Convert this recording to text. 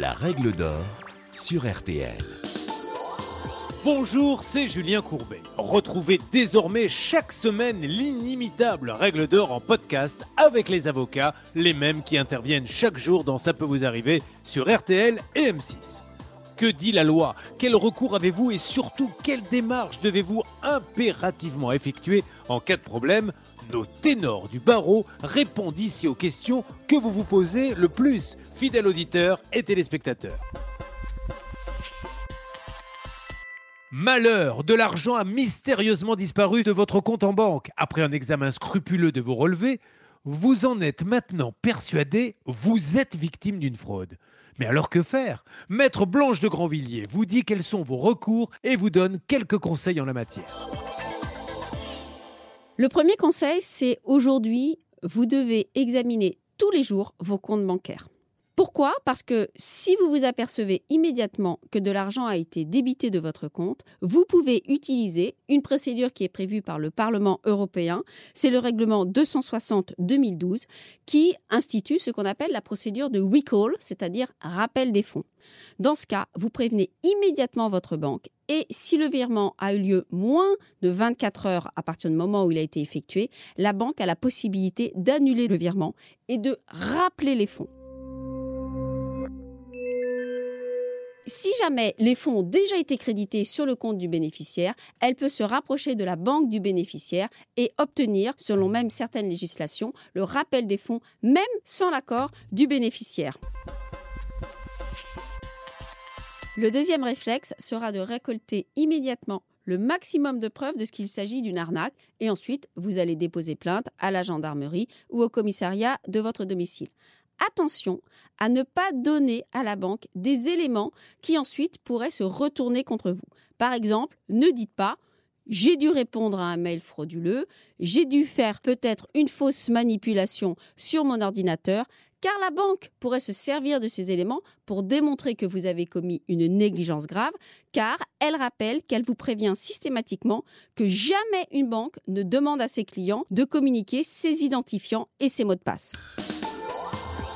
La règle d'or sur RTL. Bonjour, c'est Julien Courbet. Retrouvez désormais chaque semaine l'inimitable règle d'or en podcast avec les avocats, les mêmes qui interviennent chaque jour dans Ça peut vous arriver sur RTL et M6. Que dit la loi? Quel recours avez-vous et surtout quelle démarche devez-vous impérativement effectuer en cas de problème? Nos ténors du barreau répondent ici aux questions que vous vous posez le plus, fidèles auditeurs et téléspectateurs. Malheur, de l'argent a mystérieusement disparu de votre compte en banque. Après un examen scrupuleux de vos relevés, vous en êtes maintenant persuadé, vous êtes victime d'une fraude. Mais alors que faire? Maître Blanche de Grandvilliers vous dit quels sont vos recours et vous donne quelques conseils en la matière. Le premier conseil, c'est aujourd'hui, vous devez examiner tous les jours vos comptes bancaires. Pourquoi? Parce que si vous vous apercevez immédiatement que de l'argent a été débité de votre compte, vous pouvez utiliser une procédure qui est prévue par le Parlement européen. C'est le règlement 260-2012 qui institue ce qu'on appelle la procédure de recall, c'est-à-dire rappel des fonds. Dans ce cas, vous prévenez immédiatement votre banque et si le virement a eu lieu moins de 24 heures à partir du moment où il a été effectué, la banque a la possibilité d'annuler le virement et de rappeler les fonds. Si jamais les fonds ont déjà été crédités sur le compte du bénéficiaire, elle peut se rapprocher de la banque du bénéficiaire et obtenir, selon même certaines législations, le rappel des fonds, même sans l'accord du bénéficiaire. Le deuxième réflexe sera de récolter immédiatement le maximum de preuves de ce qu'il s'agit d'une arnaque et ensuite vous allez déposer plainte à la gendarmerie ou au commissariat de votre domicile attention à ne pas donner à la banque des éléments qui ensuite pourraient se retourner contre vous. Par exemple, ne dites pas j'ai dû répondre à un mail frauduleux, j'ai dû faire peut-être une fausse manipulation sur mon ordinateur, car la banque pourrait se servir de ces éléments pour démontrer que vous avez commis une négligence grave, car elle rappelle qu'elle vous prévient systématiquement que jamais une banque ne demande à ses clients de communiquer ses identifiants et ses mots de passe.